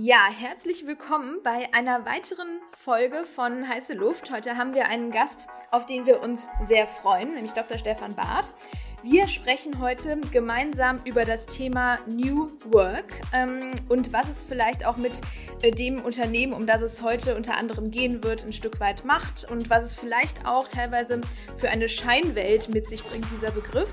Ja, herzlich willkommen bei einer weiteren Folge von Heiße Luft. Heute haben wir einen Gast, auf den wir uns sehr freuen, nämlich Dr. Stefan Barth. Wir sprechen heute gemeinsam über das Thema New Work ähm, und was es vielleicht auch mit äh, dem Unternehmen, um das es heute unter anderem gehen wird, ein Stück weit macht und was es vielleicht auch teilweise für eine Scheinwelt mit sich bringt, dieser Begriff.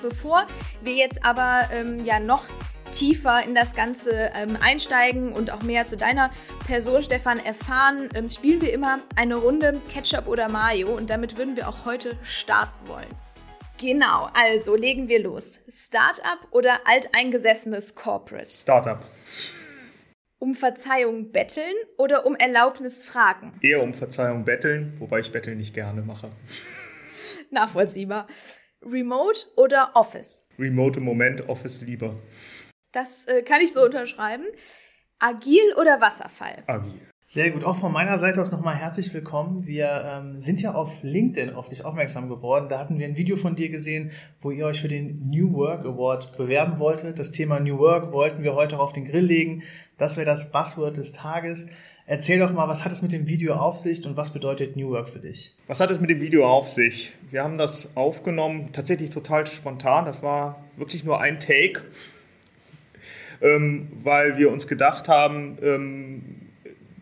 Bevor wir jetzt aber ähm, ja noch tiefer in das Ganze ähm, einsteigen und auch mehr zu deiner Person, Stefan, erfahren, ähm, spielen wir immer eine Runde Ketchup oder Mayo und damit würden wir auch heute starten wollen. Genau, also legen wir los. Startup oder alteingesessenes Corporate? Startup. Um Verzeihung betteln oder um Erlaubnis fragen? Eher um Verzeihung betteln, wobei ich Betteln nicht gerne mache. Nachvollziehbar. Remote oder Office? Remote im Moment, Office lieber. Das äh, kann ich so unterschreiben. Agil oder Wasserfall? Agil. Sehr gut. Auch von meiner Seite aus nochmal herzlich willkommen. Wir ähm, sind ja auf LinkedIn auf dich aufmerksam geworden. Da hatten wir ein Video von dir gesehen, wo ihr euch für den New Work Award bewerben wolltet. Das Thema New Work wollten wir heute auch auf den Grill legen. Das wäre das Buzzword des Tages. Erzähl doch mal, was hat es mit dem Video auf sich und was bedeutet New Work für dich? Was hat es mit dem Video auf sich? Wir haben das aufgenommen, tatsächlich total spontan. Das war wirklich nur ein Take ähm, weil wir uns gedacht haben, ähm,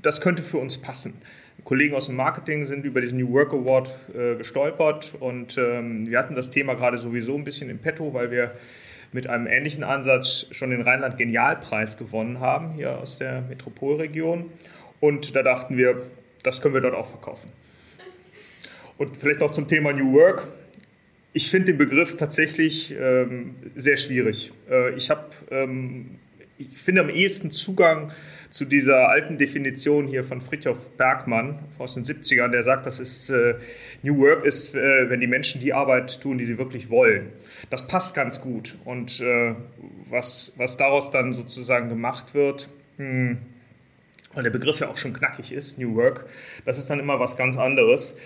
das könnte für uns passen. Kollegen aus dem Marketing sind über diesen New Work Award äh, gestolpert und ähm, wir hatten das Thema gerade sowieso ein bisschen im Petto, weil wir mit einem ähnlichen Ansatz schon den Rheinland Genialpreis gewonnen haben, hier aus der Metropolregion. Und da dachten wir, das können wir dort auch verkaufen. Und vielleicht noch zum Thema New Work. Ich finde den Begriff tatsächlich ähm, sehr schwierig. Äh, ich habe ähm, ich finde am ehesten Zugang zu dieser alten Definition hier von Fritjof Bergmann aus den 70ern, der sagt, das ist äh, New Work ist, äh, wenn die Menschen die Arbeit tun, die sie wirklich wollen. Das passt ganz gut. Und äh, was, was daraus dann sozusagen gemacht wird, mh, hm, weil der Begriff ja auch schon knackig ist, New Work, das ist dann immer was ganz anderes,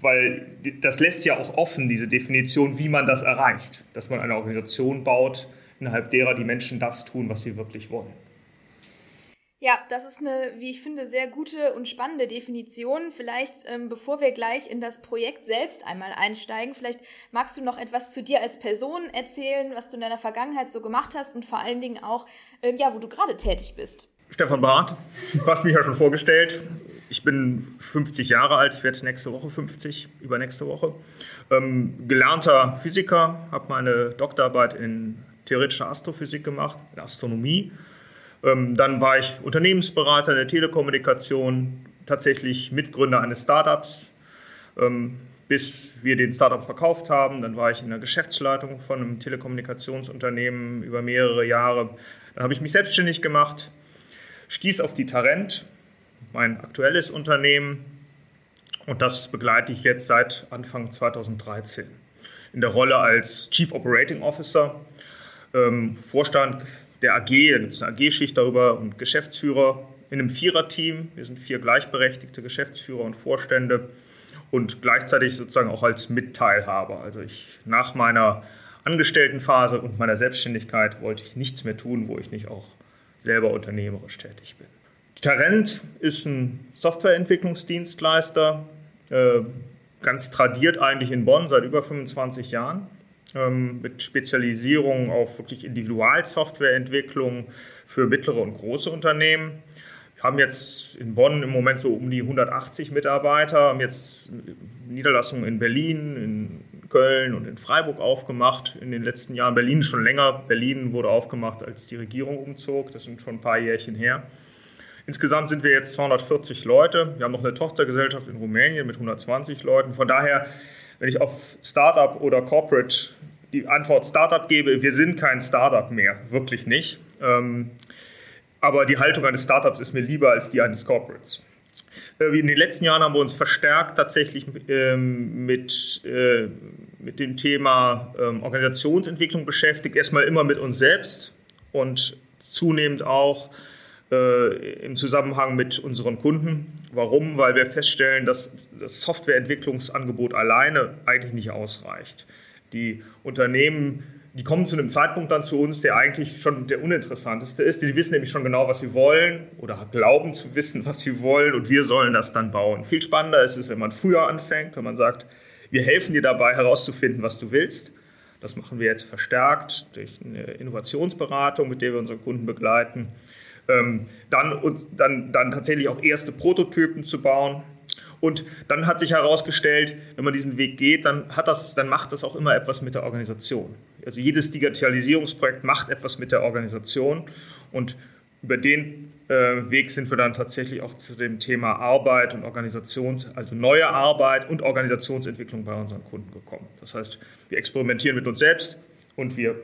weil das lässt ja auch offen, diese Definition, wie man das erreicht, dass man eine Organisation baut, innerhalb derer die Menschen das tun, was sie wirklich wollen. Ja, das ist eine, wie ich finde, sehr gute und spannende Definition. Vielleicht, ähm, bevor wir gleich in das Projekt selbst einmal einsteigen, vielleicht magst du noch etwas zu dir als Person erzählen, was du in deiner Vergangenheit so gemacht hast und vor allen Dingen auch, ähm, ja, wo du gerade tätig bist. Stefan Barth, du hast mich ja schon vorgestellt. Ich bin 50 Jahre alt, ich werde nächste Woche 50, übernächste Woche. Ähm, gelernter Physiker, habe meine Doktorarbeit in theoretische Astrophysik gemacht, in Astronomie. Ähm, dann war ich Unternehmensberater in der Telekommunikation, tatsächlich Mitgründer eines Startups, ähm, bis wir den Startup verkauft haben. Dann war ich in der Geschäftsleitung von einem Telekommunikationsunternehmen über mehrere Jahre. Dann habe ich mich selbstständig gemacht, stieß auf die Tarent, mein aktuelles Unternehmen, und das begleite ich jetzt seit Anfang 2013 in der Rolle als Chief Operating Officer ähm, Vorstand der AG, da gibt es eine AG-Schicht darüber und Geschäftsführer in einem Viererteam. Wir sind vier gleichberechtigte Geschäftsführer und Vorstände und gleichzeitig sozusagen auch als Mitteilhaber. Also ich nach meiner Angestelltenphase und meiner Selbstständigkeit wollte ich nichts mehr tun, wo ich nicht auch selber unternehmerisch tätig bin. Tarent ist ein Softwareentwicklungsdienstleister, äh, ganz tradiert eigentlich in Bonn seit über 25 Jahren mit Spezialisierung auf wirklich Individualsoftwareentwicklung für mittlere und große Unternehmen. Wir haben jetzt in Bonn im Moment so um die 180 Mitarbeiter, haben jetzt Niederlassungen in Berlin, in Köln und in Freiburg aufgemacht in den letzten Jahren. Berlin schon länger. Berlin wurde aufgemacht, als die Regierung umzog. Das sind schon ein paar Jährchen her. Insgesamt sind wir jetzt 240 Leute. Wir haben noch eine Tochtergesellschaft in Rumänien mit 120 Leuten. Von daher wenn ich auf Startup oder Corporate die Antwort Startup gebe, wir sind kein Startup mehr, wirklich nicht. Ähm, aber die Haltung eines Startups ist mir lieber als die eines Corporates. Äh, in den letzten Jahren haben wir uns verstärkt tatsächlich ähm, mit, äh, mit dem Thema ähm, Organisationsentwicklung beschäftigt. Erstmal immer mit uns selbst und zunehmend auch äh, im Zusammenhang mit unseren Kunden. Warum? Weil wir feststellen, dass das Softwareentwicklungsangebot alleine eigentlich nicht ausreicht. Die Unternehmen die kommen zu einem Zeitpunkt dann zu uns, der eigentlich schon der uninteressanteste ist. Die wissen nämlich schon genau, was sie wollen oder glauben zu wissen, was sie wollen und wir sollen das dann bauen. Viel spannender ist es, wenn man früher anfängt, wenn man sagt, wir helfen dir dabei herauszufinden, was du willst. Das machen wir jetzt verstärkt durch eine Innovationsberatung, mit der wir unsere Kunden begleiten. Ähm, dann, uns, dann, dann tatsächlich auch erste Prototypen zu bauen. Und dann hat sich herausgestellt, wenn man diesen Weg geht, dann, hat das, dann macht das auch immer etwas mit der Organisation. Also jedes Digitalisierungsprojekt macht etwas mit der Organisation und über den äh, Weg sind wir dann tatsächlich auch zu dem Thema Arbeit und Organisations, also neue Arbeit und Organisationsentwicklung bei unseren Kunden gekommen. Das heißt, wir experimentieren mit uns selbst und wir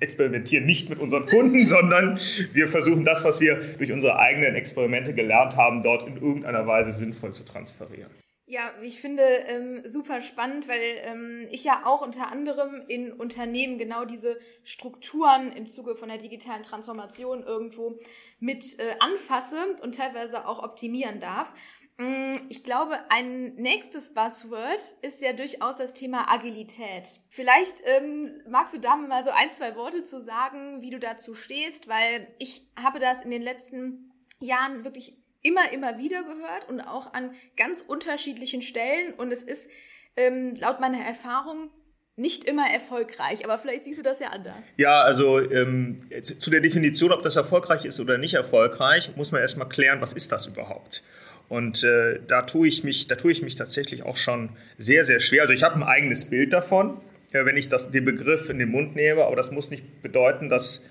experimentieren nicht mit unseren Kunden, sondern wir versuchen das, was wir durch unsere eigenen Experimente gelernt haben, dort in irgendeiner Weise sinnvoll zu transferieren. Ja, ich finde ähm, super spannend, weil ähm, ich ja auch unter anderem in Unternehmen genau diese Strukturen im Zuge von der digitalen Transformation irgendwo mit äh, anfasse und teilweise auch optimieren darf. Mm, ich glaube, ein nächstes Buzzword ist ja durchaus das Thema Agilität. Vielleicht ähm, magst du da mal so ein, zwei Worte zu sagen, wie du dazu stehst, weil ich habe das in den letzten Jahren wirklich immer, immer wieder gehört und auch an ganz unterschiedlichen Stellen. Und es ist ähm, laut meiner Erfahrung nicht immer erfolgreich, aber vielleicht siehst du das ja anders. Ja, also ähm, zu der Definition, ob das erfolgreich ist oder nicht erfolgreich, muss man erstmal klären, was ist das überhaupt? Und äh, da, tue ich mich, da tue ich mich tatsächlich auch schon sehr, sehr schwer. Also ich habe ein eigenes Bild davon, äh, wenn ich das, den Begriff in den Mund nehme, aber das muss nicht bedeuten, dass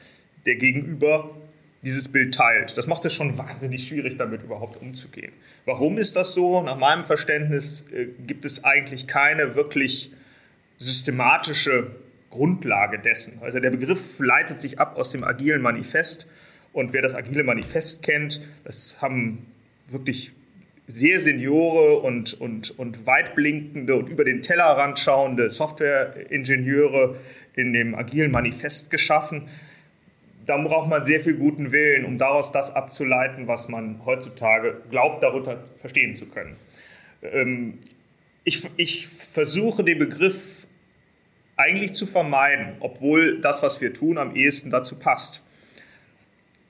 der Gegenüber dieses Bild teilt. Das macht es schon wahnsinnig schwierig, damit überhaupt umzugehen. Warum ist das so? Nach meinem Verständnis äh, gibt es eigentlich keine wirklich systematische Grundlage dessen. Also der Begriff leitet sich ab aus dem agilen Manifest. Und wer das agile Manifest kennt, das haben wirklich sehr Seniore und, und, und weitblinkende und über den Tellerrand schauende Softwareingenieure in dem agilen Manifest geschaffen da braucht man sehr viel guten Willen, um daraus das abzuleiten, was man heutzutage glaubt, darunter verstehen zu können. Ähm, ich, ich versuche den Begriff eigentlich zu vermeiden, obwohl das, was wir tun, am ehesten dazu passt.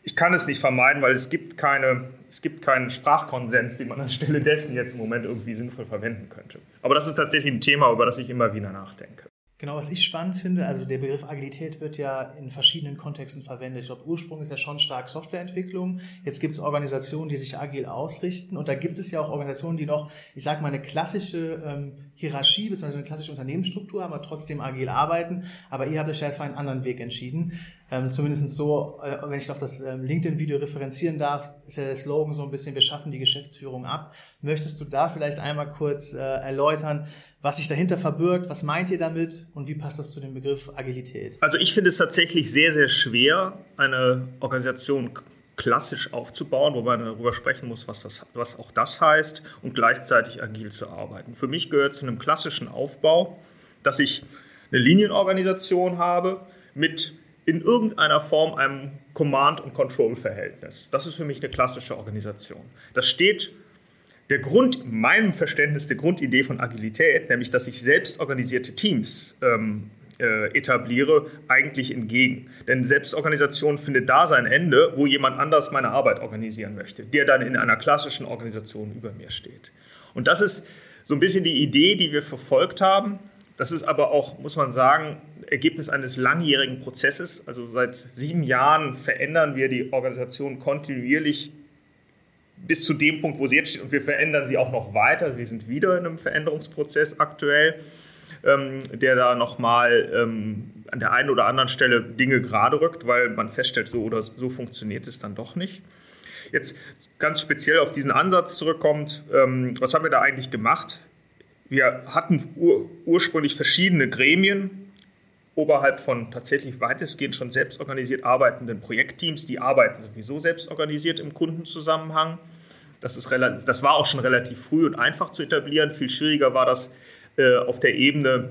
Ich kann es nicht vermeiden, weil es gibt, keine, es gibt keinen Sprachkonsens, den man anstelle dessen jetzt im Moment irgendwie sinnvoll verwenden könnte. Aber das ist tatsächlich ein Thema, über das ich immer wieder nachdenke. Genau, was ich spannend finde, also der Begriff Agilität wird ja in verschiedenen Kontexten verwendet. Ich glaube, Ursprung ist ja schon stark Softwareentwicklung. Jetzt gibt es Organisationen, die sich agil ausrichten und da gibt es ja auch Organisationen, die noch, ich sage mal, eine klassische ähm, Hierarchie bzw. eine klassische Unternehmensstruktur haben, aber trotzdem agil arbeiten. Aber ihr habt euch ja jetzt für einen anderen Weg entschieden. Ähm, zumindest so, äh, wenn ich auf das ähm, LinkedIn-Video referenzieren darf, ist ja der Slogan so ein bisschen, wir schaffen die Geschäftsführung ab. Möchtest du da vielleicht einmal kurz äh, erläutern, was sich dahinter verbirgt, was meint ihr damit und wie passt das zu dem Begriff Agilität? Also ich finde es tatsächlich sehr, sehr schwer, eine Organisation klassisch aufzubauen, wo man darüber sprechen muss, was, das, was auch das heißt und gleichzeitig agil zu arbeiten. Für mich gehört zu einem klassischen Aufbau, dass ich eine Linienorganisation habe mit in irgendeiner Form einem Command- und Control-Verhältnis. Das ist für mich eine klassische Organisation. Das steht der Grund, meinem Verständnis der Grundidee von Agilität, nämlich dass ich selbst organisierte Teams ähm, äh, etabliere, eigentlich entgegen. Denn Selbstorganisation findet da sein Ende, wo jemand anders meine Arbeit organisieren möchte, der dann in einer klassischen Organisation über mir steht. Und das ist so ein bisschen die Idee, die wir verfolgt haben. Das ist aber auch, muss man sagen, Ergebnis eines langjährigen Prozesses. Also seit sieben Jahren verändern wir die Organisation kontinuierlich bis zu dem Punkt, wo sie jetzt steht. Und wir verändern sie auch noch weiter. Wir sind wieder in einem Veränderungsprozess aktuell, ähm, der da nochmal ähm, an der einen oder anderen Stelle Dinge gerade rückt, weil man feststellt, so oder so funktioniert es dann doch nicht. Jetzt ganz speziell auf diesen Ansatz zurückkommt, ähm, was haben wir da eigentlich gemacht? Wir hatten ur ursprünglich verschiedene Gremien, oberhalb von tatsächlich weitestgehend schon selbst organisiert arbeitenden Projektteams, die arbeiten sowieso selbst organisiert im Kundenzusammenhang. Das, ist relativ, das war auch schon relativ früh und einfach zu etablieren. Viel schwieriger war das äh, auf der Ebene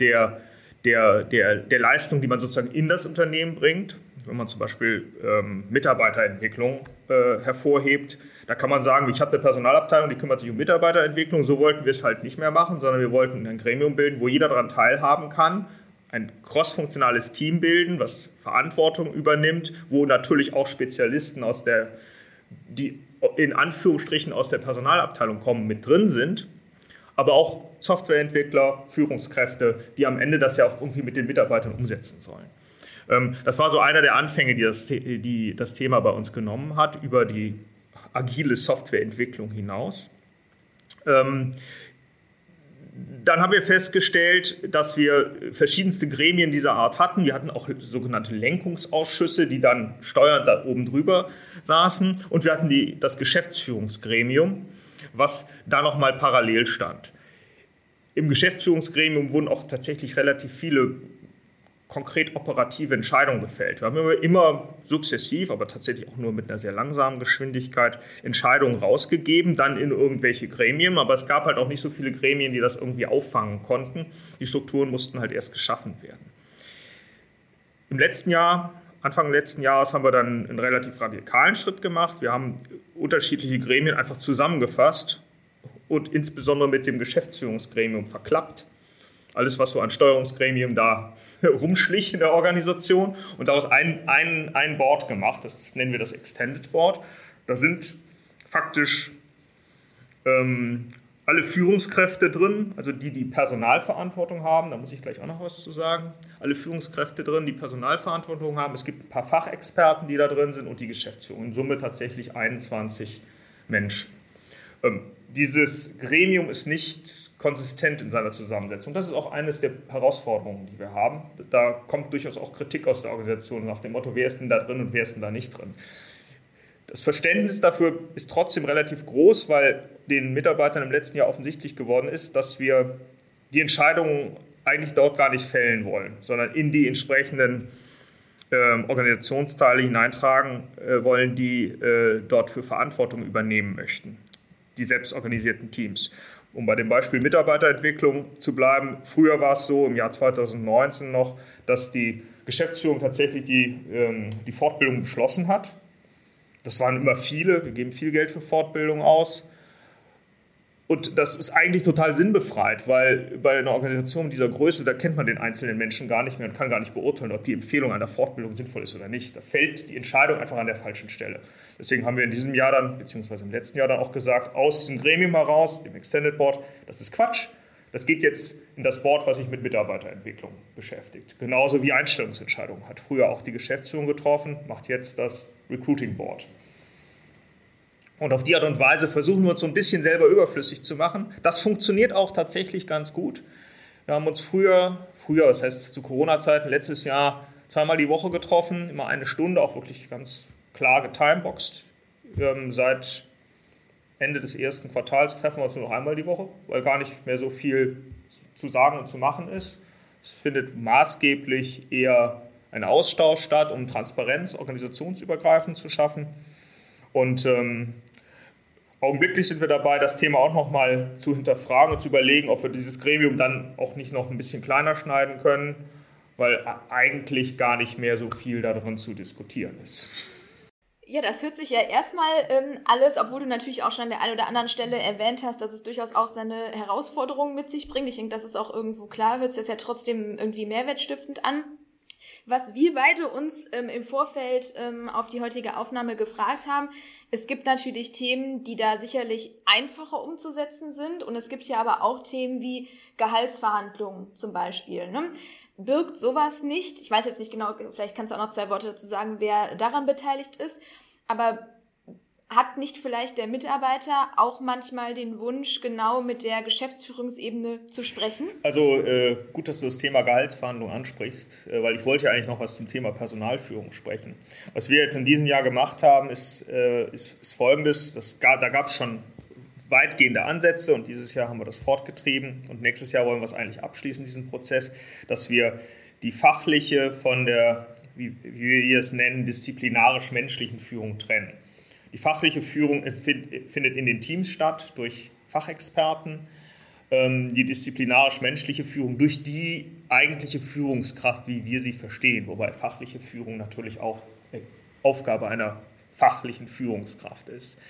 der, der, der, der Leistung, die man sozusagen in das Unternehmen bringt. Wenn man zum Beispiel ähm, Mitarbeiterentwicklung äh, hervorhebt, da kann man sagen, ich habe eine Personalabteilung, die kümmert sich um Mitarbeiterentwicklung. So wollten wir es halt nicht mehr machen, sondern wir wollten ein Gremium bilden, wo jeder daran teilhaben kann ein crossfunktionales Team bilden, was Verantwortung übernimmt, wo natürlich auch Spezialisten aus der, die in Anführungsstrichen aus der Personalabteilung kommen, mit drin sind, aber auch Softwareentwickler, Führungskräfte, die am Ende das ja auch irgendwie mit den Mitarbeitern umsetzen sollen. Ähm, das war so einer der Anfänge, die das, die das Thema bei uns genommen hat, über die agile Softwareentwicklung hinaus. Dann haben wir festgestellt, dass wir verschiedenste Gremien dieser Art hatten. Wir hatten auch sogenannte Lenkungsausschüsse, die dann steuernd da oben drüber saßen. Und wir hatten die, das Geschäftsführungsgremium, was da nochmal parallel stand. Im Geschäftsführungsgremium wurden auch tatsächlich relativ viele konkret operative Entscheidungen gefällt. Wir haben immer, sukzessiv, aber tatsächlich auch nur mit einer sehr langsamen Geschwindigkeit Entscheidungen rausgegeben, dann in irgendwelche Gremien, aber es gab halt auch nicht so viele Gremien, die das irgendwie auffangen konnten. Die Strukturen mussten halt erst geschaffen werden. Im letzten Jahr, Anfang letzten Jahres, haben wir dann einen relativ radikalen Schritt gemacht. Wir haben unterschiedliche Gremien einfach zusammengefasst und insbesondere mit dem Geschäftsführungsgremium verklappt alles, was so an Steuerungsgremien da rumschlich in der Organisation und daraus ein, ein, ein Board gemacht. Das nennen wir das Extended Board. Da sind faktisch ähm, alle Führungskräfte drin, also die, die Personalverantwortung haben, da muss ich gleich auch noch was zu sagen. Alle Führungskräfte drin, die Personalverantwortung haben. Es gibt ein paar Fachexperten, die da drin sind und die Geschäftsführung. In Summe tatsächlich 21 Menschen. Ähm, dieses Gremium ist nicht konsistent in seiner Zusammensetzung. Das ist auch eines der Herausforderungen, die wir haben. Da kommt durchaus auch Kritik aus der Organisation nach dem Motto, wer ist denn da drin und wer ist denn da nicht drin. Das Verständnis dafür ist trotzdem relativ groß, weil den Mitarbeitern im letzten Jahr offensichtlich geworden ist, dass wir die Entscheidungen eigentlich dort gar nicht fällen wollen, sondern in die entsprechenden äh, Organisationsteile hineintragen äh, wollen, die äh, dort für Verantwortung übernehmen möchten, die selbstorganisierten Teams. Um bei dem Beispiel Mitarbeiterentwicklung zu bleiben, früher war es so, im Jahr 2019 noch, dass die Geschäftsführung tatsächlich die, ähm, die Fortbildung beschlossen hat. Das waren immer viele, wir geben viel Geld für Fortbildung aus. Und das ist eigentlich total sinnbefreit, weil bei einer Organisation dieser Größe, da kennt man den einzelnen Menschen gar nicht mehr und kann gar nicht beurteilen, ob die Empfehlung einer Fortbildung sinnvoll ist oder nicht. Da fällt die Entscheidung einfach an der falschen Stelle. Deswegen haben wir in diesem Jahr dann, beziehungsweise im letzten Jahr dann auch gesagt, aus dem Gremium heraus, dem Extended Board, das ist Quatsch. Das geht jetzt in das Board, was sich mit Mitarbeiterentwicklung beschäftigt. Genauso wie Einstellungsentscheidungen hat früher auch die Geschäftsführung getroffen, macht jetzt das Recruiting Board. Und auf die Art und Weise versuchen wir uns so ein bisschen selber überflüssig zu machen. Das funktioniert auch tatsächlich ganz gut. Wir haben uns früher, früher, das heißt zu Corona-Zeiten, letztes Jahr zweimal die Woche getroffen, immer eine Stunde, auch wirklich ganz klar getimeboxt. Ähm, seit Ende des ersten Quartals treffen wir uns nur noch einmal die Woche, weil gar nicht mehr so viel zu sagen und zu machen ist. Es findet maßgeblich eher ein Austausch statt, um Transparenz organisationsübergreifend zu schaffen. Und ähm, Augenblicklich sind wir dabei, das Thema auch nochmal zu hinterfragen und zu überlegen, ob wir dieses Gremium dann auch nicht noch ein bisschen kleiner schneiden können, weil eigentlich gar nicht mehr so viel darin zu diskutieren ist. Ja, das hört sich ja erstmal ähm, alles, obwohl du natürlich auch schon an der einen oder anderen Stelle erwähnt hast, dass es durchaus auch seine Herausforderungen mit sich bringt. Ich denke, das ist auch irgendwo klar, hört sich das ja trotzdem irgendwie mehrwertstiftend an. Was wir beide uns ähm, im Vorfeld ähm, auf die heutige Aufnahme gefragt haben, es gibt natürlich Themen, die da sicherlich einfacher umzusetzen sind und es gibt ja aber auch Themen wie Gehaltsverhandlungen zum Beispiel. Ne? Birgt sowas nicht? Ich weiß jetzt nicht genau, vielleicht kannst du auch noch zwei Worte dazu sagen, wer daran beteiligt ist, aber hat nicht vielleicht der Mitarbeiter auch manchmal den Wunsch, genau mit der Geschäftsführungsebene zu sprechen? Also äh, gut, dass du das Thema Gehaltsverhandlung ansprichst, äh, weil ich wollte ja eigentlich noch was zum Thema Personalführung sprechen. Was wir jetzt in diesem Jahr gemacht haben, ist, äh, ist, ist folgendes. Das, da gab es schon weitgehende Ansätze und dieses Jahr haben wir das fortgetrieben und nächstes Jahr wollen wir es eigentlich abschließen, diesen Prozess, dass wir die fachliche von der, wie, wie wir es nennen, disziplinarisch-menschlichen Führung trennen. Die fachliche Führung findet in den Teams statt durch Fachexperten. Ähm, die disziplinarisch-menschliche Führung durch die eigentliche Führungskraft, wie wir sie verstehen, wobei fachliche Führung natürlich auch Aufgabe einer fachlichen Führungskraft ist.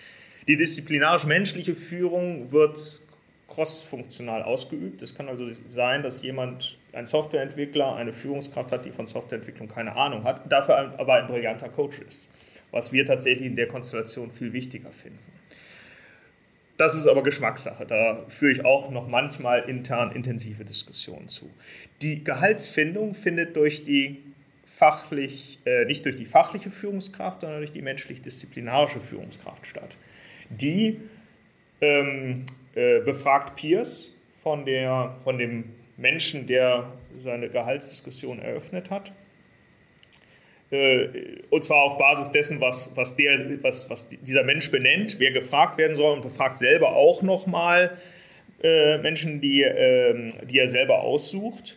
Die disziplinarisch-menschliche Führung wird cross-funktional ausgeübt. Es kann also sein, dass jemand, ein Softwareentwickler, eine Führungskraft hat, die von Softwareentwicklung keine Ahnung hat, dafür aber ein brillanter Coach ist, was wir tatsächlich in der Konstellation viel wichtiger finden. Das ist aber Geschmackssache. Da führe ich auch noch manchmal intern intensive Diskussionen zu. Die Gehaltsfindung findet durch die fachlich, äh, nicht durch die fachliche Führungskraft, sondern durch die menschlich-disziplinarische Führungskraft statt. Die ähm, äh, befragt Peers von, der, von dem Menschen, der seine Gehaltsdiskussion eröffnet hat. Äh, und zwar auf Basis dessen, was, was, der, was, was dieser Mensch benennt, wer gefragt werden soll und befragt selber auch nochmal äh, Menschen, die, äh, die er selber aussucht.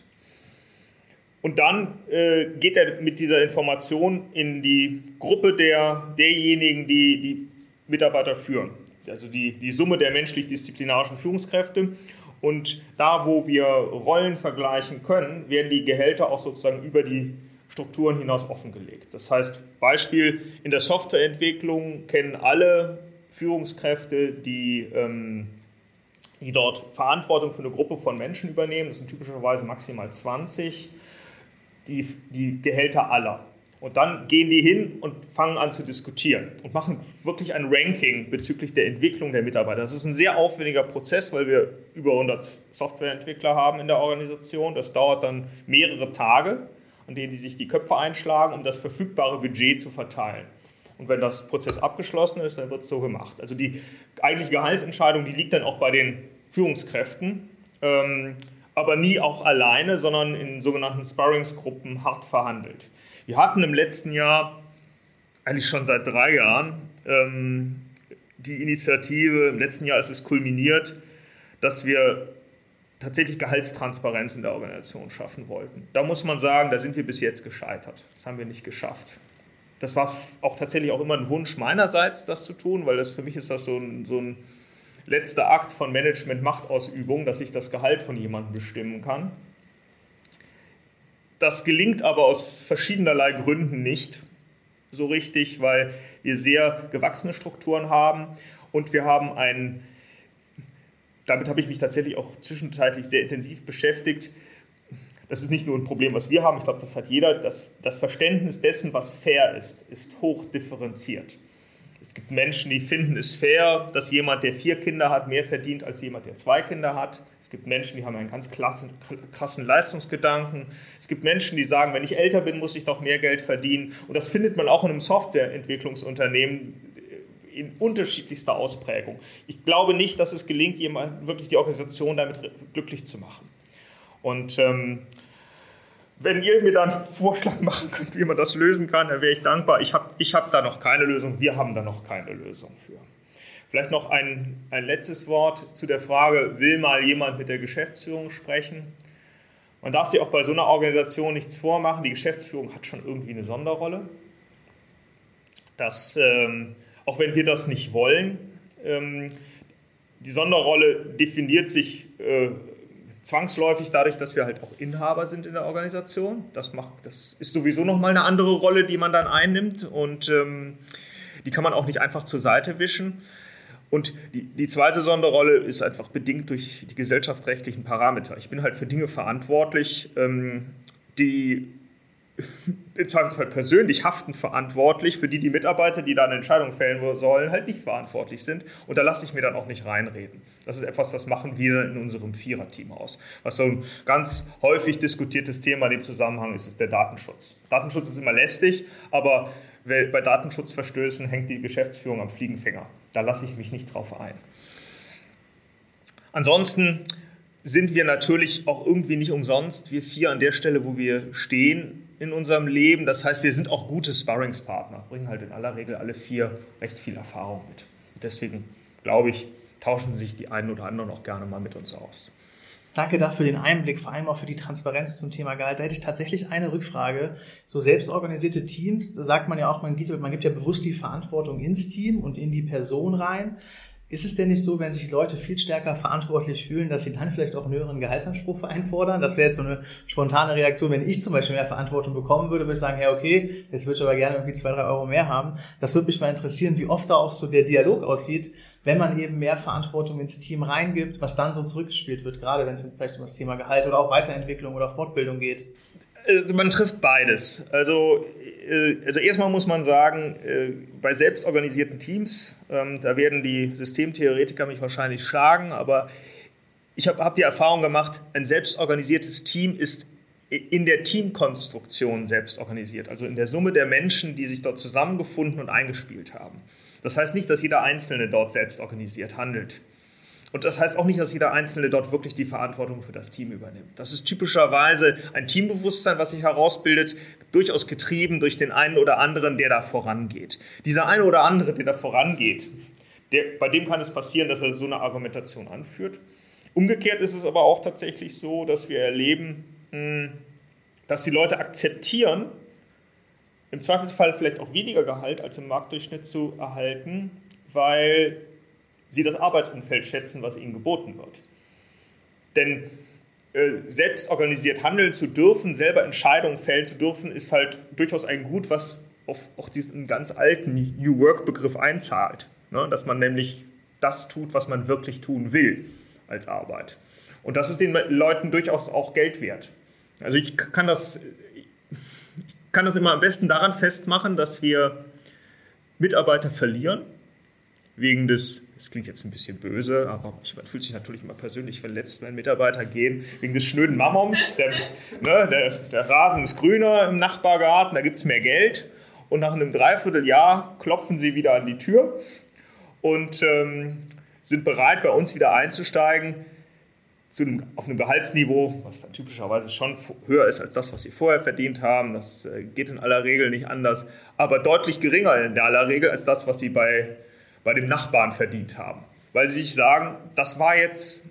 Und dann äh, geht er mit dieser Information in die Gruppe der, derjenigen, die die Mitarbeiter führen. Also die, die Summe der menschlich-disziplinarischen Führungskräfte. Und da, wo wir Rollen vergleichen können, werden die Gehälter auch sozusagen über die Strukturen hinaus offengelegt. Das heißt, Beispiel in der Softwareentwicklung kennen alle Führungskräfte, die, ähm, die dort Verantwortung für eine Gruppe von Menschen übernehmen, das sind typischerweise maximal 20, die, die Gehälter aller. Und dann gehen die hin und fangen an zu diskutieren und machen wirklich ein Ranking bezüglich der Entwicklung der Mitarbeiter. Das ist ein sehr aufwendiger Prozess, weil wir über 100 Softwareentwickler haben in der Organisation. Das dauert dann mehrere Tage an denen die sich die Köpfe einschlagen, um das verfügbare Budget zu verteilen. Und wenn das Prozess abgeschlossen ist, dann wird es so gemacht. Also die eigentliche Gehaltsentscheidung, die liegt dann auch bei den Führungskräften, ähm, aber nie auch alleine, sondern in sogenannten Sparringsgruppen hart verhandelt. Wir hatten im letzten Jahr, eigentlich schon seit drei Jahren, ähm, die Initiative, im letzten Jahr ist es kulminiert, dass wir tatsächlich Gehaltstransparenz in der Organisation schaffen wollten. Da muss man sagen, da sind wir bis jetzt gescheitert. Das haben wir nicht geschafft. Das war auch tatsächlich auch immer ein Wunsch meinerseits, das zu tun, weil das für mich ist das so ein, so ein letzter Akt von Management-Machtausübung, dass ich das Gehalt von jemandem bestimmen kann. Das gelingt aber aus verschiedenerlei Gründen nicht so richtig, weil wir sehr gewachsene Strukturen haben und wir haben einen damit habe ich mich tatsächlich auch zwischenzeitlich sehr intensiv beschäftigt. Das ist nicht nur ein Problem, was wir haben, ich glaube, das hat jeder. Das, das Verständnis dessen, was fair ist, ist hoch differenziert. Es gibt Menschen, die finden es fair, dass jemand, der vier Kinder hat, mehr verdient als jemand, der zwei Kinder hat. Es gibt Menschen, die haben einen ganz klassen, krassen Leistungsgedanken. Es gibt Menschen, die sagen, wenn ich älter bin, muss ich doch mehr Geld verdienen. Und das findet man auch in einem Softwareentwicklungsunternehmen in unterschiedlichster Ausprägung. Ich glaube nicht, dass es gelingt, jemand wirklich die Organisation damit glücklich zu machen. Und ähm, wenn ihr mir dann einen Vorschlag machen könnt, wie man das lösen kann, dann wäre ich dankbar. Ich habe ich hab da noch keine Lösung, wir haben da noch keine Lösung für. Vielleicht noch ein, ein letztes Wort zu der Frage, will mal jemand mit der Geschäftsführung sprechen? Man darf sich auch bei so einer Organisation nichts vormachen. Die Geschäftsführung hat schon irgendwie eine Sonderrolle. Das ähm, auch wenn wir das nicht wollen. Ähm, die Sonderrolle definiert sich äh, zwangsläufig dadurch, dass wir halt auch Inhaber sind in der Organisation. Das, macht, das ist sowieso nochmal eine andere Rolle, die man dann einnimmt und ähm, die kann man auch nicht einfach zur Seite wischen. Und die, die zweite Sonderrolle ist einfach bedingt durch die gesellschaftsrechtlichen Parameter. Ich bin halt für Dinge verantwortlich, ähm, die im Zweifelsfall persönlich haftend verantwortlich, für die die Mitarbeiter, die da eine Entscheidung fällen sollen, halt nicht verantwortlich sind. Und da lasse ich mir dann auch nicht reinreden. Das ist etwas, das machen wir in unserem Viererteam aus. Was so ein ganz häufig diskutiertes Thema in dem Zusammenhang ist, ist der Datenschutz. Datenschutz ist immer lästig, aber bei Datenschutzverstößen hängt die Geschäftsführung am Fliegenfänger. Da lasse ich mich nicht drauf ein. Ansonsten sind wir natürlich auch irgendwie nicht umsonst, wir vier an der Stelle, wo wir stehen, in unserem Leben. Das heißt, wir sind auch gute Sparringspartner, bringen halt in aller Regel alle vier recht viel Erfahrung mit. Deswegen glaube ich, tauschen sich die einen oder anderen auch gerne mal mit uns aus. Danke dafür den Einblick, vor allem auch für die Transparenz zum Thema Gehalt. Da hätte ich tatsächlich eine Rückfrage. So selbstorganisierte Teams, da sagt man ja auch, man gibt, man gibt ja bewusst die Verantwortung ins Team und in die Person rein. Ist es denn nicht so, wenn sich Leute viel stärker verantwortlich fühlen, dass sie dann vielleicht auch einen höheren Gehaltsanspruch einfordern? Das wäre jetzt so eine spontane Reaktion. Wenn ich zum Beispiel mehr Verantwortung bekommen würde, würde ich sagen, ja, okay, jetzt würde ich aber gerne irgendwie zwei, drei Euro mehr haben. Das würde mich mal interessieren, wie oft da auch so der Dialog aussieht, wenn man eben mehr Verantwortung ins Team reingibt, was dann so zurückgespielt wird, gerade wenn es vielleicht um das Thema Gehalt oder auch Weiterentwicklung oder Fortbildung geht. Also man trifft beides. Also, äh, also erstmal muss man sagen, äh, bei selbstorganisierten Teams, ähm, da werden die Systemtheoretiker mich wahrscheinlich schlagen, aber ich habe hab die Erfahrung gemacht, ein selbstorganisiertes Team ist in der Teamkonstruktion selbst organisiert, also in der Summe der Menschen, die sich dort zusammengefunden und eingespielt haben. Das heißt nicht, dass jeder Einzelne dort selbst organisiert handelt. Und das heißt auch nicht, dass jeder Einzelne dort wirklich die Verantwortung für das Team übernimmt. Das ist typischerweise ein Teambewusstsein, was sich herausbildet, durchaus getrieben durch den einen oder anderen, der da vorangeht. Dieser eine oder andere, der da vorangeht, der, bei dem kann es passieren, dass er so eine Argumentation anführt. Umgekehrt ist es aber auch tatsächlich so, dass wir erleben, hm, dass die Leute akzeptieren, im Zweifelsfall vielleicht auch weniger Gehalt als im Marktdurchschnitt zu erhalten, weil sie das Arbeitsumfeld schätzen, was ihnen geboten wird. Denn äh, selbst organisiert handeln zu dürfen, selber Entscheidungen fällen zu dürfen, ist halt durchaus ein Gut, was auf auch diesen ganz alten New Work-Begriff einzahlt. Ne? Dass man nämlich das tut, was man wirklich tun will als Arbeit. Und das ist den Leuten durchaus auch Geld wert. Also ich kann das, ich kann das immer am besten daran festmachen, dass wir Mitarbeiter verlieren, wegen des, das klingt jetzt ein bisschen böse, aber man fühlt sich natürlich immer persönlich verletzt, wenn Mitarbeiter gehen, wegen des schnöden Mammons, der, ne, der, der Rasen ist grüner im Nachbargarten, da gibt es mehr Geld und nach einem Dreivierteljahr klopfen sie wieder an die Tür und ähm, sind bereit, bei uns wieder einzusteigen zu einem, auf einem Gehaltsniveau, was dann typischerweise schon höher ist als das, was sie vorher verdient haben. Das äh, geht in aller Regel nicht anders, aber deutlich geringer in aller Regel als das, was sie bei bei dem Nachbarn verdient haben. Weil sie sich sagen, das war jetzt,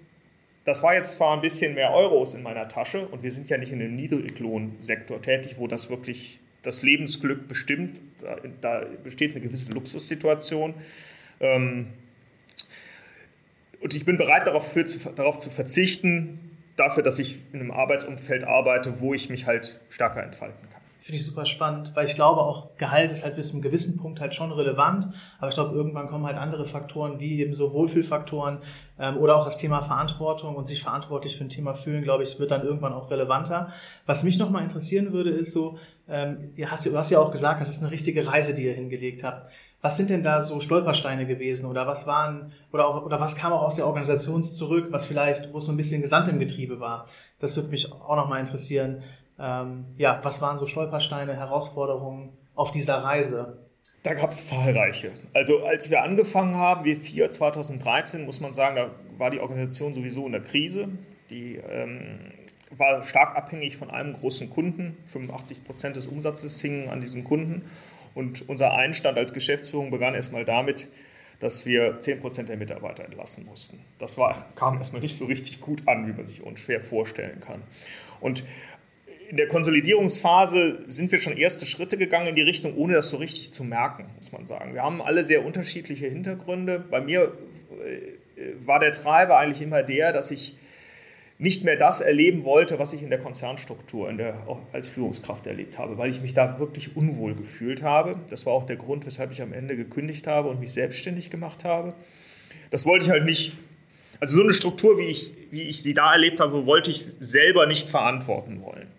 das war jetzt zwar ein bisschen mehr Euros in meiner Tasche und wir sind ja nicht in einem Niedriglohnsektor tätig, wo das wirklich das Lebensglück bestimmt. Da, da besteht eine gewisse Luxussituation. Ähm, und ich bin bereit darauf, für, darauf zu verzichten, dafür, dass ich in einem Arbeitsumfeld arbeite, wo ich mich halt stärker entfalten kann. Finde ich super spannend, weil ich glaube auch Gehalt ist halt bis zu einem gewissen Punkt halt schon relevant, aber ich glaube irgendwann kommen halt andere Faktoren wie eben so Wohlfühlfaktoren ähm, oder auch das Thema Verantwortung und sich verantwortlich für ein Thema fühlen, glaube ich, wird dann irgendwann auch relevanter. Was mich nochmal interessieren würde, ist so, ähm, ihr hast, du hast ja auch gesagt, das ist eine richtige Reise, die ihr hingelegt habt. Was sind denn da so Stolpersteine gewesen oder was waren oder, auch, oder was kam auch aus der Organisation zurück, was vielleicht, wo es so ein bisschen Gesamt im Getriebe war? Das würde mich auch nochmal interessieren. Ähm, ja, was waren so Stolpersteine, Herausforderungen auf dieser Reise? Da gab es zahlreiche. Also als wir angefangen haben, wir vier 2013, muss man sagen, da war die Organisation sowieso in der Krise. Die ähm, war stark abhängig von einem großen Kunden. 85 Prozent des Umsatzes hingen an diesem Kunden. Und unser Einstand als Geschäftsführung begann erstmal damit, dass wir 10 Prozent der Mitarbeiter entlassen mussten. Das war, kam erstmal nicht so richtig gut an, wie man sich unschwer vorstellen kann. Und in der Konsolidierungsphase sind wir schon erste Schritte gegangen in die Richtung, ohne das so richtig zu merken, muss man sagen. Wir haben alle sehr unterschiedliche Hintergründe. Bei mir äh, war der Treiber eigentlich immer der, dass ich nicht mehr das erleben wollte, was ich in der Konzernstruktur in der, als Führungskraft erlebt habe, weil ich mich da wirklich unwohl gefühlt habe. Das war auch der Grund, weshalb ich am Ende gekündigt habe und mich selbstständig gemacht habe. Das wollte ich halt nicht. Also so eine Struktur, wie ich, wie ich sie da erlebt habe, wollte ich selber nicht verantworten wollen.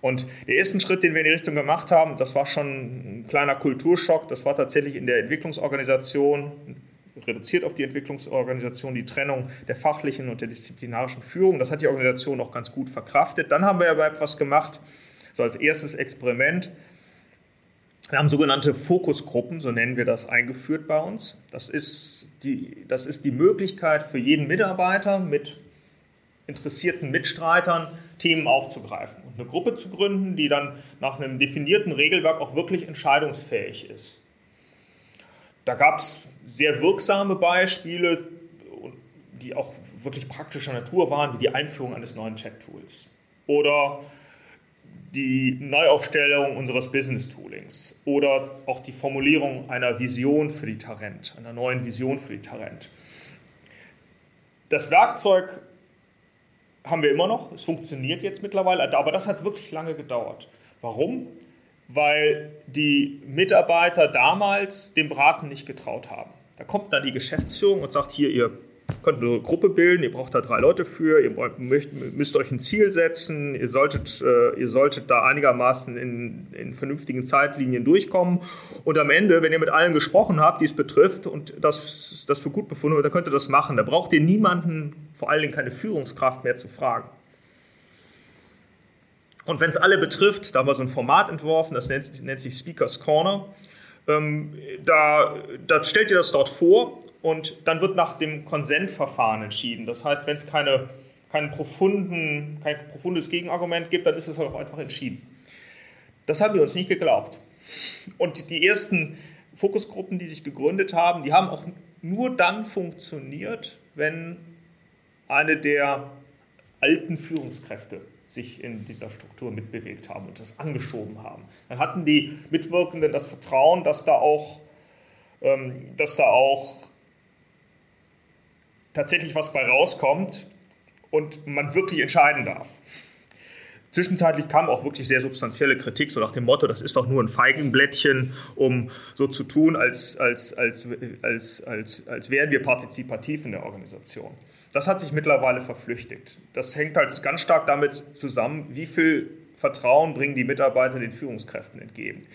Und der erste Schritt, den wir in die Richtung gemacht haben, das war schon ein kleiner Kulturschock. Das war tatsächlich in der Entwicklungsorganisation, reduziert auf die Entwicklungsorganisation, die Trennung der fachlichen und der disziplinarischen Führung. Das hat die Organisation auch ganz gut verkraftet. Dann haben wir aber etwas gemacht, so als erstes Experiment. Wir haben sogenannte Fokusgruppen, so nennen wir das, eingeführt bei uns. Das ist die, das ist die Möglichkeit für jeden Mitarbeiter mit interessierten Mitstreitern Themen aufzugreifen eine Gruppe zu gründen, die dann nach einem definierten Regelwerk auch wirklich entscheidungsfähig ist. Da gab es sehr wirksame Beispiele, die auch wirklich praktischer Natur waren, wie die Einführung eines neuen Chat-Tools oder die Neuaufstellung unseres Business Toolings oder auch die Formulierung einer Vision für die Tarent, einer neuen Vision für die Tarent. Das Werkzeug haben wir immer noch, es funktioniert jetzt mittlerweile, aber das hat wirklich lange gedauert. Warum? Weil die Mitarbeiter damals dem Braten nicht getraut haben. Da kommt dann die Geschäftsführung und sagt, hier, ihr könnt eine Gruppe bilden, ihr braucht da drei Leute für, ihr müsst, müsst euch ein Ziel setzen, ihr solltet, äh, ihr solltet da einigermaßen in, in, vernünftigen Zeitlinien durchkommen. Und am Ende, wenn ihr mit allen gesprochen habt, die es betrifft und das, das für gut befunden wird, dann könnt ihr das machen. Da braucht ihr niemanden, vor allen Dingen keine Führungskraft mehr zu fragen. Und wenn es alle betrifft, da haben wir so ein Format entworfen, das nennt, nennt sich Speakers Corner. Ähm, da, da stellt ihr das dort vor und dann wird nach dem Konsentverfahren entschieden. Das heißt, wenn es keine, keinen profunden, kein profundes Gegenargument gibt, dann ist es halt auch einfach entschieden. Das haben wir uns nicht geglaubt. Und die ersten Fokusgruppen, die sich gegründet haben, die haben auch nur dann funktioniert, wenn eine der alten Führungskräfte sich in dieser Struktur mitbewegt haben und das angeschoben haben. Dann hatten die Mitwirkenden das Vertrauen, dass da auch, ähm, dass da auch tatsächlich was bei rauskommt und man wirklich entscheiden darf. Zwischenzeitlich kam auch wirklich sehr substanzielle Kritik, so nach dem Motto, das ist doch nur ein Feigenblättchen, um so zu tun, als, als, als, als, als, als wären wir partizipativ in der Organisation. Das hat sich mittlerweile verflüchtigt. Das hängt halt ganz stark damit zusammen, wie viel Vertrauen bringen die Mitarbeiter den Führungskräften entgegen.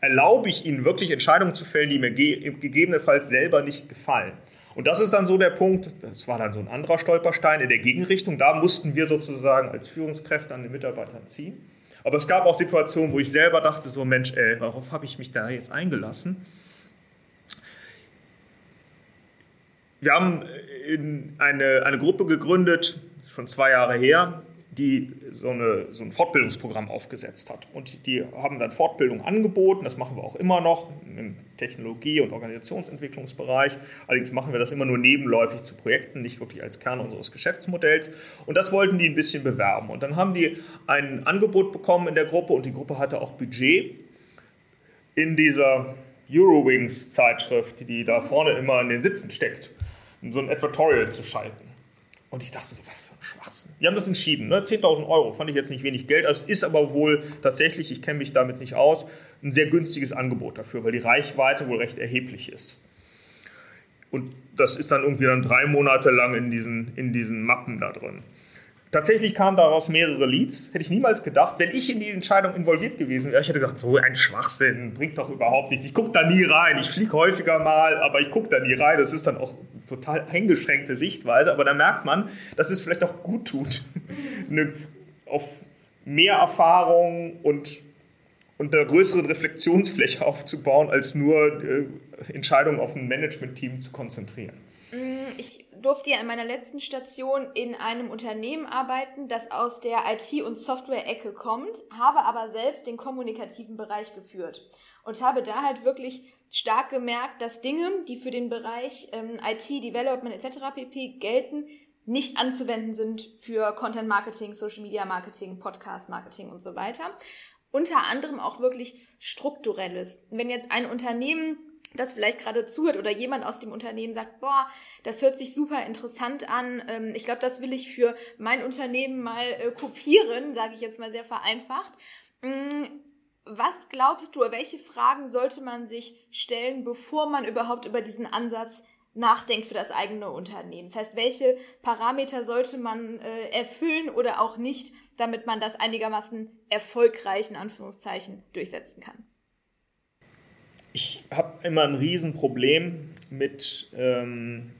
Erlaube ich ihnen wirklich Entscheidungen zu fällen, die mir gegebenenfalls selber nicht gefallen? Und das ist dann so der Punkt, das war dann so ein anderer Stolperstein in der Gegenrichtung. Da mussten wir sozusagen als Führungskräfte an den Mitarbeitern ziehen. Aber es gab auch Situationen, wo ich selber dachte, so Mensch, ey, worauf habe ich mich da jetzt eingelassen? Wir haben eine, eine Gruppe gegründet, schon zwei Jahre her, die so, eine, so ein Fortbildungsprogramm aufgesetzt hat. Und die haben dann Fortbildung angeboten, das machen wir auch immer noch im Technologie- und Organisationsentwicklungsbereich. Allerdings machen wir das immer nur nebenläufig zu Projekten, nicht wirklich als Kern unseres Geschäftsmodells. Und das wollten die ein bisschen bewerben. Und dann haben die ein Angebot bekommen in der Gruppe und die Gruppe hatte auch Budget in dieser Eurowings-Zeitschrift, die da vorne immer in den Sitzen steckt, so ein Advertorial zu schalten. Und ich dachte so, was für ein Schwachsinn. Die haben das entschieden. Ne? 10.000 Euro fand ich jetzt nicht wenig Geld. Es ist aber wohl tatsächlich, ich kenne mich damit nicht aus, ein sehr günstiges Angebot dafür, weil die Reichweite wohl recht erheblich ist. Und das ist dann irgendwie dann drei Monate lang in diesen, in diesen Mappen da drin. Tatsächlich kamen daraus mehrere Leads. Hätte ich niemals gedacht. Wenn ich in die Entscheidung involviert gewesen wäre, ich hätte gedacht, so ein Schwachsinn, bringt doch überhaupt nichts. Ich gucke da nie rein. Ich fliege häufiger mal, aber ich gucke da nie rein. Das ist dann auch total eingeschränkte Sichtweise. Aber da merkt man, dass es vielleicht auch gut tut, eine, auf mehr Erfahrung und, und eine größere Reflexionsfläche aufzubauen, als nur äh, Entscheidungen auf ein Management-Team zu konzentrieren. Mm, ich durfte ja in meiner letzten Station in einem Unternehmen arbeiten, das aus der IT- und Software-Ecke kommt, habe aber selbst den kommunikativen Bereich geführt und habe da halt wirklich stark gemerkt, dass Dinge, die für den Bereich ähm, IT, Development etc. pp. gelten, nicht anzuwenden sind für Content Marketing, Social Media Marketing, Podcast Marketing und so weiter. Unter anderem auch wirklich strukturelles. Wenn jetzt ein Unternehmen das vielleicht gerade zuhört oder jemand aus dem Unternehmen sagt, boah, das hört sich super interessant an, ähm, ich glaube, das will ich für mein Unternehmen mal äh, kopieren, sage ich jetzt mal sehr vereinfacht. Was glaubst du, welche Fragen sollte man sich stellen, bevor man überhaupt über diesen Ansatz nachdenkt für das eigene Unternehmen? Das heißt, welche Parameter sollte man äh, erfüllen oder auch nicht, damit man das einigermaßen erfolgreich Anführungszeichen durchsetzen kann? ich habe immer ein Riesenproblem mit, ähm,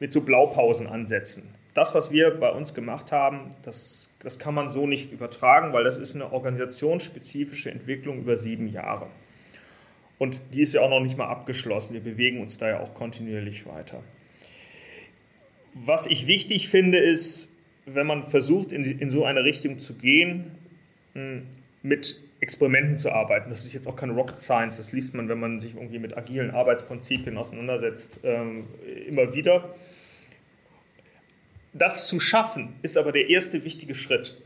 mit so Blaupausenansätzen. Das, was wir bei uns gemacht haben, das, das kann man so nicht übertragen, weil das ist eine organisationsspezifische Entwicklung über sieben Jahre. Und die ist ja auch noch nicht mal abgeschlossen. Wir bewegen uns da ja auch kontinuierlich weiter. Was ich wichtig finde, ist, wenn man versucht, in, so eine Richtung zu gehen, hm, mit Experimenten zu arbeiten. Das ist jetzt auch keine Rocket Science, das liest man, wenn man sich irgendwie mit agilen Arbeitsprinzipien auseinandersetzt, ähm, immer wieder. Das zu schaffen, ist aber der erste wichtige Schritt.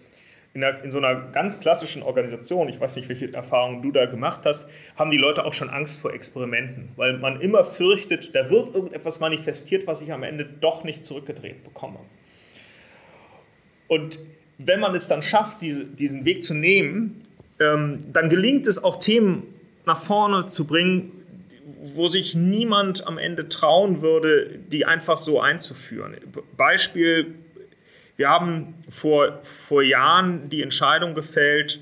in, einer, in, so einer ganz klassischen Organisation, ich weiß nicht, welche Erfahrungen du da gemacht hast, haben die Leute auch schon Angst vor Experimenten, weil man immer fürchtet, da wird irgendetwas manifestiert, was ich am Ende doch nicht zurückgedreht bekomme. Und wenn man es dann schafft, diese, diesen Weg zu nehmen, ähm, dann gelingt es auch Themen nach vorne zu bringen, wo sich niemand am Ende trauen würde, die einfach so einzuführen. Beispiel wir haben vor, vor Jahren die Entscheidung gefällt,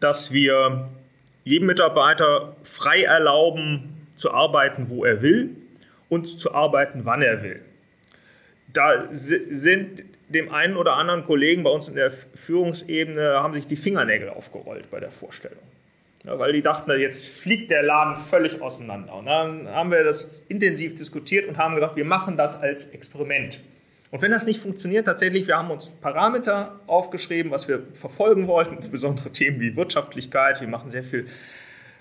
dass wir jedem Mitarbeiter frei erlauben, zu arbeiten, wo er will und zu arbeiten, wann er will. Da sind dem einen oder anderen Kollegen bei uns in der Führungsebene haben sich die Fingernägel aufgerollt bei der Vorstellung. Ja, weil die dachten, jetzt fliegt der Laden völlig auseinander. Und dann haben wir das intensiv diskutiert und haben gesagt, wir machen das als Experiment. Und wenn das nicht funktioniert, tatsächlich, wir haben uns Parameter aufgeschrieben, was wir verfolgen wollten, insbesondere Themen wie Wirtschaftlichkeit. Wir machen sehr viel,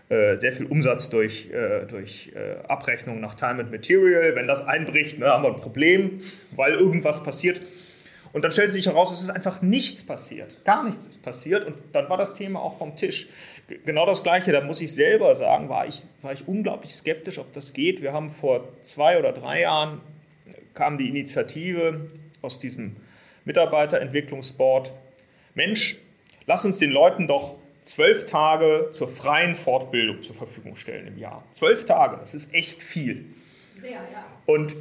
äh, sehr viel Umsatz durch, äh, durch äh, Abrechnung nach Time and Material. Wenn das einbricht, ne, haben wir ein Problem, weil irgendwas passiert. Und dann stellt sich heraus, es ist einfach nichts passiert. Gar nichts ist passiert. Und dann war das Thema auch vom Tisch. Genau das Gleiche, da muss ich selber sagen, war ich, war ich unglaublich skeptisch, ob das geht. Wir haben vor zwei oder drei Jahren kam die Initiative aus diesem Mitarbeiterentwicklungsboard, Mensch, lass uns den Leuten doch zwölf Tage zur freien Fortbildung zur Verfügung stellen im Jahr. Zwölf Tage, das ist echt viel. Sehr, ja. Und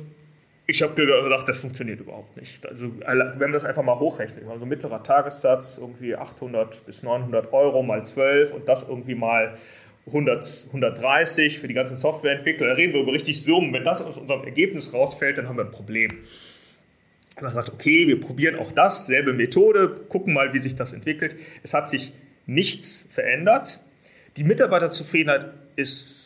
ich habe gedacht, das funktioniert überhaupt nicht. Also, wenn wir das einfach mal hochrechnen, also mittlerer Tagessatz irgendwie 800 bis 900 Euro mal 12 und das irgendwie mal 100, 130 für die ganzen Softwareentwickler. Da reden wir über richtig Summen. Wenn das aus unserem Ergebnis rausfällt, dann haben wir ein Problem. Man sagt, okay, wir probieren auch das, selbe Methode, gucken mal, wie sich das entwickelt. Es hat sich nichts verändert. Die Mitarbeiterzufriedenheit ist,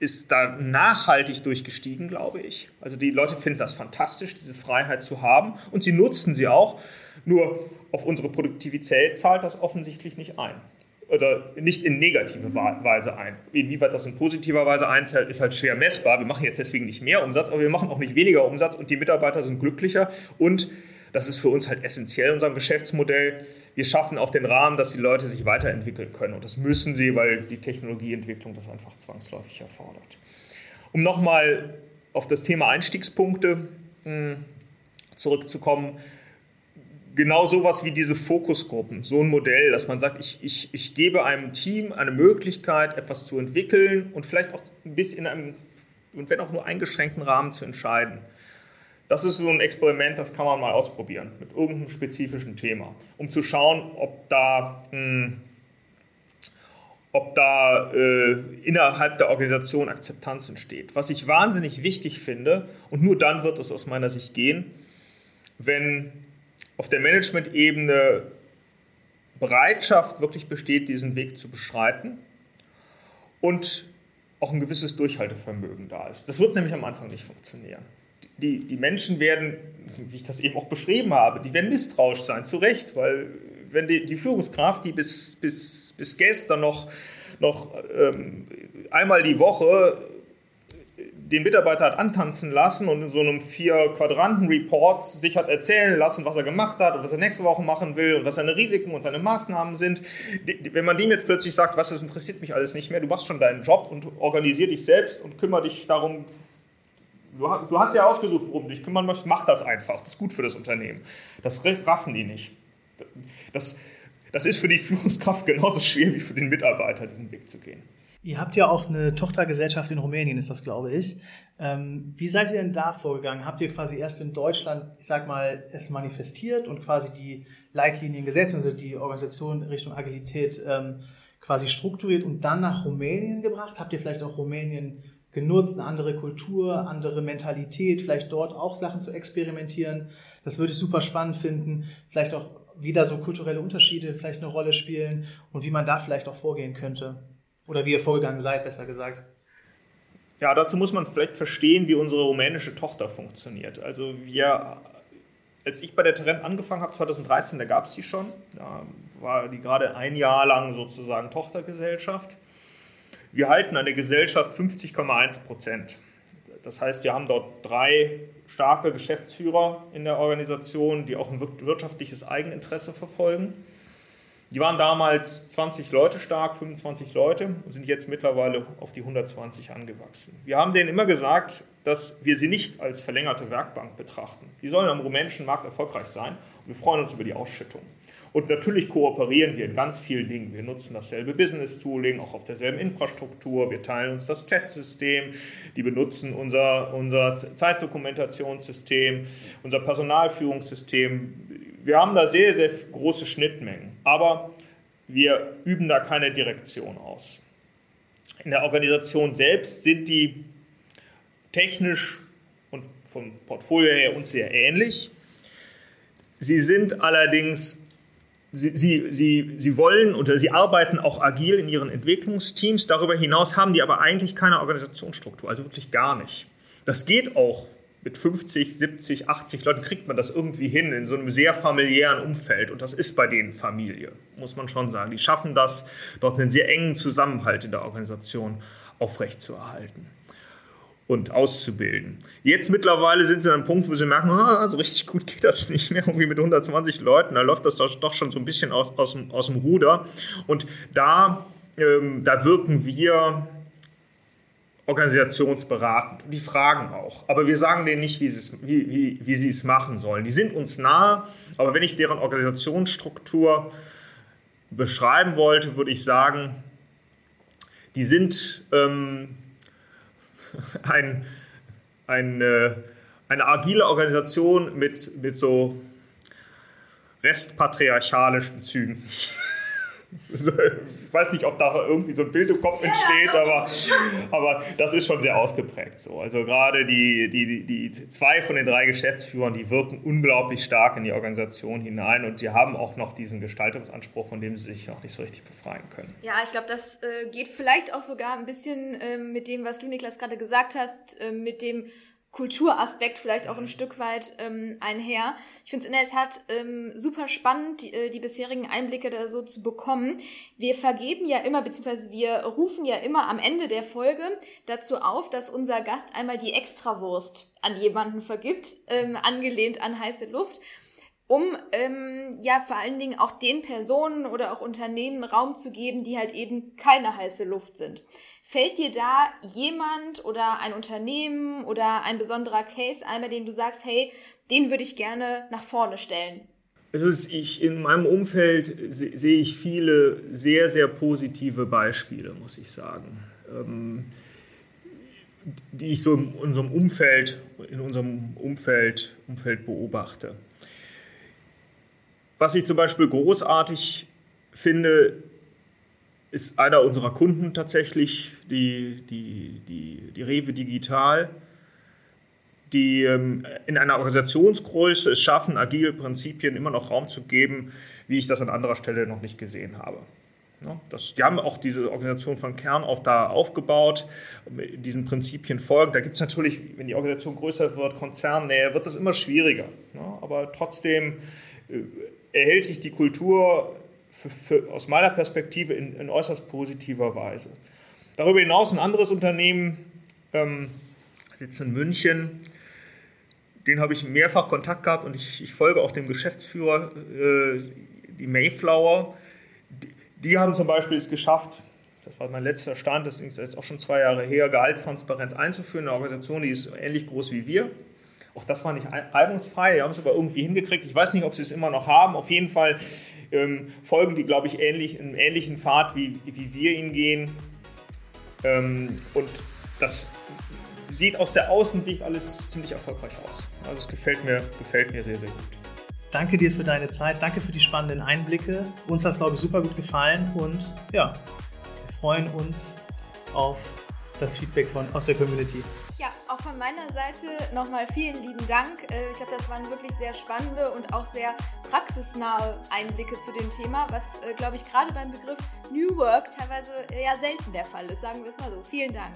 ist da nachhaltig durchgestiegen, glaube ich. Also die Leute finden das fantastisch, diese Freiheit zu haben und sie nutzen sie auch. Nur auf unsere Produktivität zahlt das offensichtlich nicht ein oder nicht in negative Weise ein. Inwieweit das in positiver Weise einzahlt, ist halt schwer messbar. Wir machen jetzt deswegen nicht mehr Umsatz, aber wir machen auch nicht weniger Umsatz und die Mitarbeiter sind glücklicher und das ist für uns halt essentiell in unserem Geschäftsmodell. Wir schaffen auch den Rahmen, dass die Leute sich weiterentwickeln können und das müssen sie, weil die Technologieentwicklung das einfach zwangsläufig erfordert. Um nochmal auf das Thema Einstiegspunkte hm, zurückzukommen, genau sowas wie diese Fokusgruppen, so ein Modell, dass man sagt, ich, ich, ich gebe einem Team eine Möglichkeit, etwas zu entwickeln und vielleicht auch ein bisschen in einem, und wenn auch nur eingeschränkten Rahmen zu entscheiden. Das ist so ein Experiment, das kann man mal ausprobieren mit irgendeinem spezifischen Thema, um zu schauen, ob da, mh, hm, ob da äh, innerhalb der Organisation Akzeptanz entsteht. Was ich wahnsinnig wichtig finde, und nur dann wird es aus meiner Sicht gehen, wenn auf der Management-Ebene Bereitschaft wirklich besteht, diesen Weg zu beschreiten und auch ein gewisses Durchhaltevermögen da ist. Das wird nämlich am Anfang nicht funktionieren. Die, die Menschen werden, wie ich das eben auch beschrieben habe, die werden misstrauisch sein, zu Recht, weil wenn die, die Führungskraft, die bis, bis, bis gestern noch, noch ähm, einmal die Woche den Mitarbeiter hat antanzen lassen und in so einem Vier-Quadranten-Report sich hat erzählen lassen, was er gemacht hat und was er nächste Woche machen will und was seine Risiken und seine Maßnahmen sind. Wenn man dem jetzt plötzlich sagt, was, das interessiert mich alles nicht mehr, du machst schon deinen Job und organisier dich selbst und kümmere dich darum, du hast ja ausgesucht, worum du dich kümmern möchtest, mach das einfach, das ist gut für das Unternehmen. Das raffen die nicht. Das, das ist für die Führungskraft genauso schwer wie für den Mitarbeiter, diesen Weg zu gehen. Ihr habt ja auch eine Tochtergesellschaft in Rumänien, ist das, glaube ich. Ähm, wie seid ihr denn da vorgegangen? Habt ihr quasi erst in Deutschland, ich sag mal, es manifestiert und quasi die Leitlinien gesetzt, also die Organisation Richtung Agilität ähm, quasi strukturiert und dann nach Rumänien gebracht? Habt ihr vielleicht auch Rumänien genutzt, eine andere Kultur, andere Mentalität, vielleicht dort auch Sachen zu experimentieren? Das würde ich super spannend finden. Vielleicht auch wieder so kulturelle Unterschiede vielleicht eine Rolle spielen und wie man da vielleicht auch vorgehen könnte. Oder wie ihr vorgegangen seid, besser gesagt. Ja, dazu muss man vielleicht verstehen, wie unsere rumänische Tochter funktioniert. Also wir, als ich bei der Trend angefangen habe, 2013, da gab es die schon. Da war die gerade ein Jahr lang sozusagen Tochtergesellschaft. Wir halten an der Gesellschaft 50,1 Prozent. Das heißt, wir haben dort drei starke Geschäftsführer in der Organisation, die auch ein wirtschaftliches Eigeninteresse verfolgen. Die waren damals 20 Leute stark, 25 Leute und sind jetzt mittlerweile auf die 120 angewachsen. Wir haben denen immer gesagt, dass wir sie nicht als verlängerte Werkbank betrachten. Die sollen am rumänischen Markt erfolgreich sein wir freuen uns über die Ausschüttung. Und natürlich kooperieren wir in ganz vielen Dingen. Wir nutzen dasselbe Business-Tooling, auch auf derselben Infrastruktur. Wir teilen uns das Chat-System. Die benutzen unser, unser Zeitdokumentationssystem, unser Personalführungssystem. Wir haben da sehr, sehr große Schnittmengen. Aber wir üben da keine Direktion aus. In der Organisation selbst sind die technisch und vom Portfolio her uns sehr ähnlich. Sie sind allerdings Sie, sie, sie, wollen oder sie arbeiten auch agil in ihren Entwicklungsteams. Darüber hinaus haben die aber eigentlich keine Organisationsstruktur, also wirklich gar nicht. Das geht auch mit 50, 70, 80 Leuten, kriegt man das irgendwie hin in so einem sehr familiären Umfeld. Und das ist bei denen Familie, muss man schon sagen. Die schaffen das, dort einen sehr engen Zusammenhalt in der Organisation aufrechtzuerhalten und auszubilden. Jetzt mittlerweile sind sie an einem Punkt, wo sie merken, ah, so richtig gut geht das nicht mehr, irgendwie mit 120 Leuten, da läuft das doch schon so ein bisschen aus, aus, dem, aus dem Ruder. Und da, ähm, da wirken wir organisationsberatend. Die fragen auch. Aber wir sagen denen nicht, wie, wie, wie, wie sie es machen sollen. Die sind uns nahe, aber wenn ich deren Organisationsstruktur beschreiben wollte, würde ich sagen, die sind... Ähm, ein, ein, äh, eine agile Organisation mit, mit so restpatriarchalischen Zügen. ich weiß nicht, ob da irgendwie so ein Bild im Kopf entsteht, aber, aber das ist schon sehr ausgeprägt so. Also gerade die, die, die, die zwei von den drei Geschäftsführern, die wirken unglaublich stark in die Organisation hinein und die haben auch noch diesen Gestaltungsanspruch, von dem sie sich noch nicht so richtig befreien können. Ja, ich glaube, das äh, geht vielleicht auch sogar ein bisschen äh, mit dem, was du, Niklas, gerade gesagt hast, äh, mit dem Kulturaspekt vielleicht auch ein Stück weit ähm, einher. Ich finde es in der Tat ähm, super spannend, die, äh, die bisherigen Einblicke da so zu bekommen. Wir vergeben ja immer, beziehungsweise wir rufen ja immer am Ende der Folge dazu auf, dass unser Gast einmal die Extrawurst an jemanden vergibt, ähm, angelehnt an heiße Luft um ähm, ja vor allen Dingen auch den Personen oder auch Unternehmen Raum zu geben, die halt eben keine heiße Luft sind. Fällt dir da jemand oder ein Unternehmen oder ein besonderer Case ein, bei dem du sagst, hey, den würde ich gerne nach vorne stellen? Ist, ich, in meinem Umfeld sehe ich viele sehr, sehr positive Beispiele, muss ich sagen, ähm, die ich so in unserem Umfeld, in unserem Umfeld, Umfeld beobachte. Was ich zum Beispiel großartig finde, ist einer unserer Kunden tatsächlich, die, die, die, die Rewe Digital, die ähm, in einer Organisationsgröße es schaffen, agile Prinzipien immer noch Raum zu geben, wie ich das an anderer Stelle noch nicht gesehen habe. Ja, das, die haben auch diese Organisation von Kern auf da aufgebaut, diesen Prinzipien folgt. Da gibt es natürlich, wenn die Organisation größer wird, Konzernnähe, wird das immer schwieriger. Ja, aber trotzdem äh, erhält sich die Kultur für, für, aus meiner Perspektive in, in, äußerst positiver Weise. Darüber hinaus ein anderes Unternehmen ähm, sitzt in München. Den habe ich mehrfach Kontakt gehabt und ich, ich folge auch dem Geschäftsführer, äh, die Mayflower. Die, die, haben zum Beispiel es geschafft, das war mein letzter Stand, das ist jetzt auch schon zwei Jahre her, Gehaltstransparenz einzuführen. Eine Organisation, die ist ähnlich groß wie wir. Auch das war nicht reibungsfrei, die haben es aber irgendwie hingekriegt. Ich weiß nicht, ob sie es immer noch haben. Auf jeden Fall ähm, folgen die, glaube ich, ähnlich, einen ähnlichen Pfad, wie, wie wir ihn gehen. Ähm, und das sieht aus der Außensicht alles ziemlich erfolgreich aus. Also es gefällt mir, gefällt mir sehr, sehr gut. Danke dir für deine Zeit, danke für die spannenden Einblicke. Uns hat es, glaube ich, super gut gefallen und ja, wir freuen uns auf das Feedback von, aus der Community. Ja, auch von meiner Seite nochmal vielen lieben Dank. Äh, ich glaube, das waren wirklich sehr spannende und auch sehr praxisnahe Einblicke zu dem Thema, was, äh, glaube ich, gerade beim Begriff New Work teilweise eher selten der Fall ist. Sagen wir es mal so. Vielen Dank.